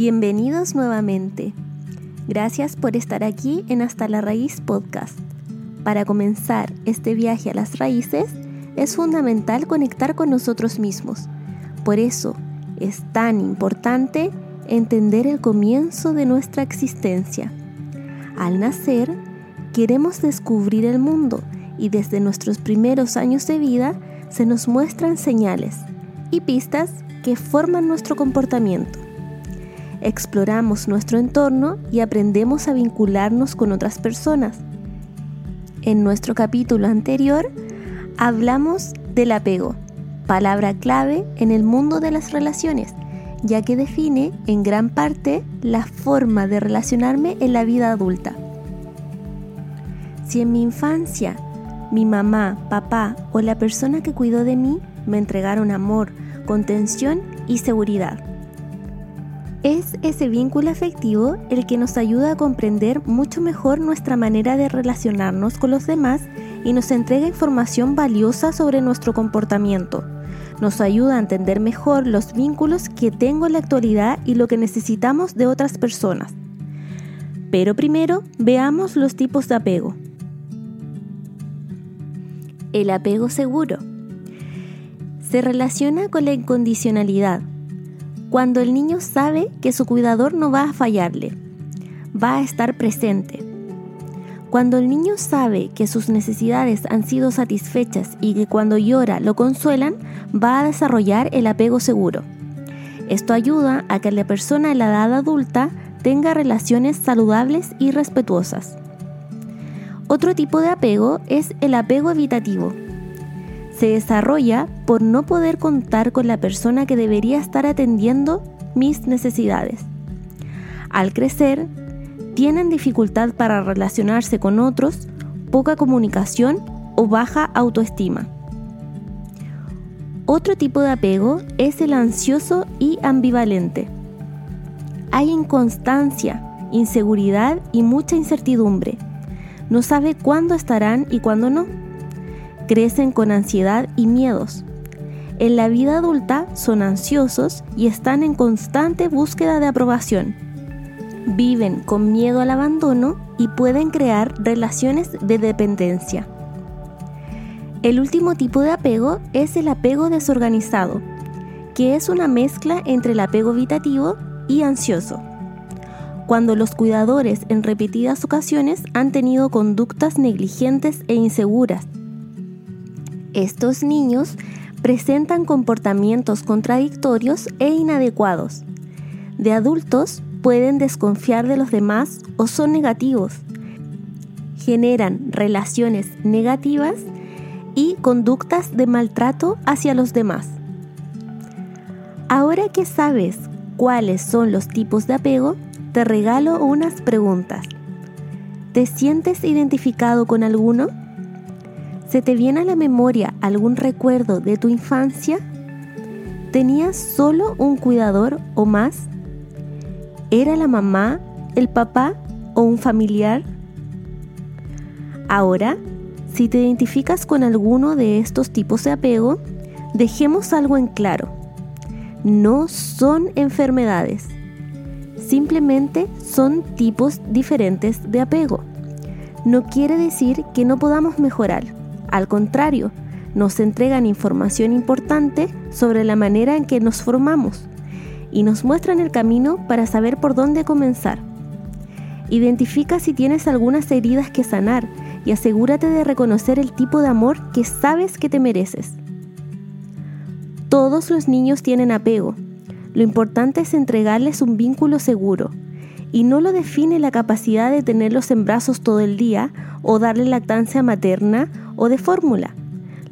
Bienvenidos nuevamente. Gracias por estar aquí en Hasta la Raíz Podcast. Para comenzar este viaje a las raíces, es fundamental conectar con nosotros mismos. Por eso es tan importante entender el comienzo de nuestra existencia. Al nacer, queremos descubrir el mundo y desde nuestros primeros años de vida se nos muestran señales y pistas que forman nuestro comportamiento. Exploramos nuestro entorno y aprendemos a vincularnos con otras personas. En nuestro capítulo anterior hablamos del apego, palabra clave en el mundo de las relaciones, ya que define en gran parte la forma de relacionarme en la vida adulta. Si en mi infancia mi mamá, papá o la persona que cuidó de mí me entregaron amor, contención y seguridad. Es ese vínculo afectivo el que nos ayuda a comprender mucho mejor nuestra manera de relacionarnos con los demás y nos entrega información valiosa sobre nuestro comportamiento. Nos ayuda a entender mejor los vínculos que tengo en la actualidad y lo que necesitamos de otras personas. Pero primero veamos los tipos de apego. El apego seguro se relaciona con la incondicionalidad cuando el niño sabe que su cuidador no va a fallarle, va a estar presente. Cuando el niño sabe que sus necesidades han sido satisfechas y que cuando llora lo consuelan, va a desarrollar el apego seguro. Esto ayuda a que la persona en la edad adulta tenga relaciones saludables y respetuosas. Otro tipo de apego es el apego evitativo, se desarrolla por no poder contar con la persona que debería estar atendiendo mis necesidades. Al crecer, tienen dificultad para relacionarse con otros, poca comunicación o baja autoestima. Otro tipo de apego es el ansioso y ambivalente. Hay inconstancia, inseguridad y mucha incertidumbre. No sabe cuándo estarán y cuándo no crecen con ansiedad y miedos. En la vida adulta son ansiosos y están en constante búsqueda de aprobación. Viven con miedo al abandono y pueden crear relaciones de dependencia. El último tipo de apego es el apego desorganizado, que es una mezcla entre el apego evitativo y ansioso. Cuando los cuidadores en repetidas ocasiones han tenido conductas negligentes e inseguras estos niños presentan comportamientos contradictorios e inadecuados. De adultos pueden desconfiar de los demás o son negativos. Generan relaciones negativas y conductas de maltrato hacia los demás. Ahora que sabes cuáles son los tipos de apego, te regalo unas preguntas. ¿Te sientes identificado con alguno? ¿Se te viene a la memoria algún recuerdo de tu infancia? ¿Tenías solo un cuidador o más? ¿Era la mamá, el papá o un familiar? Ahora, si te identificas con alguno de estos tipos de apego, dejemos algo en claro. No son enfermedades. Simplemente son tipos diferentes de apego. No quiere decir que no podamos mejorar al contrario, nos entregan información importante sobre la manera en que nos formamos y nos muestran el camino para saber por dónde comenzar. Identifica si tienes algunas heridas que sanar y asegúrate de reconocer el tipo de amor que sabes que te mereces. Todos los niños tienen apego. Lo importante es entregarles un vínculo seguro y no lo define la capacidad de tenerlos en brazos todo el día o darle lactancia materna o de fórmula.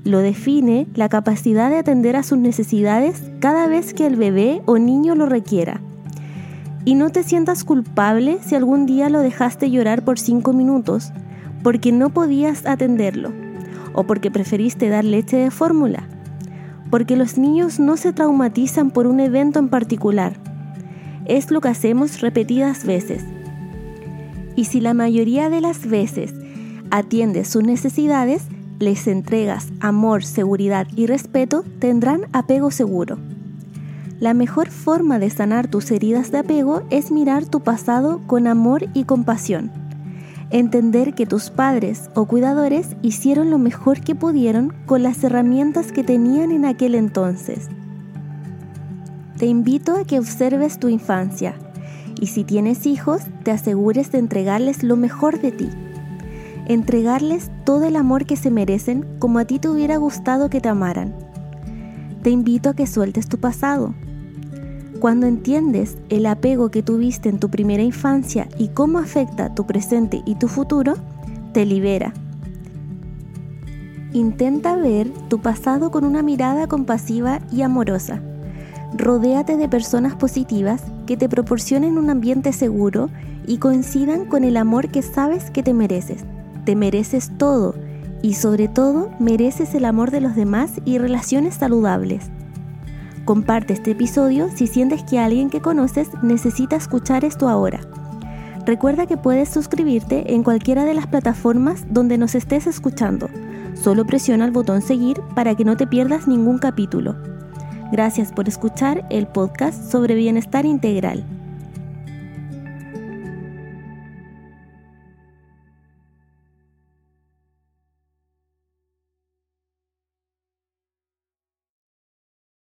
Lo define la capacidad de atender a sus necesidades cada vez que el bebé o niño lo requiera. Y no te sientas culpable si algún día lo dejaste llorar por cinco minutos porque no podías atenderlo o porque preferiste dar leche de fórmula. Porque los niños no se traumatizan por un evento en particular. Es lo que hacemos repetidas veces. Y si la mayoría de las veces atiendes sus necesidades, les entregas amor, seguridad y respeto, tendrán apego seguro. La mejor forma de sanar tus heridas de apego es mirar tu pasado con amor y compasión. Entender que tus padres o cuidadores hicieron lo mejor que pudieron con las herramientas que tenían en aquel entonces. Te invito a que observes tu infancia y si tienes hijos, te asegures de entregarles lo mejor de ti. Entregarles todo el amor que se merecen como a ti te hubiera gustado que te amaran. Te invito a que sueltes tu pasado, cuando entiendes el apego que tuviste en tu primera infancia y cómo afecta tu presente y tu futuro, te libera. Intenta ver tu pasado con una mirada compasiva y amorosa. Rodéate de personas positivas que te proporcionen un ambiente seguro y coincidan con el amor que sabes que te mereces. Te mereces todo y sobre todo mereces el amor de los demás y relaciones saludables. Comparte este episodio si sientes que alguien que conoces necesita escuchar esto ahora. Recuerda que puedes suscribirte en cualquiera de las plataformas donde nos estés escuchando. Solo presiona el botón seguir para que no te pierdas ningún capítulo. Gracias por escuchar el podcast sobre bienestar integral.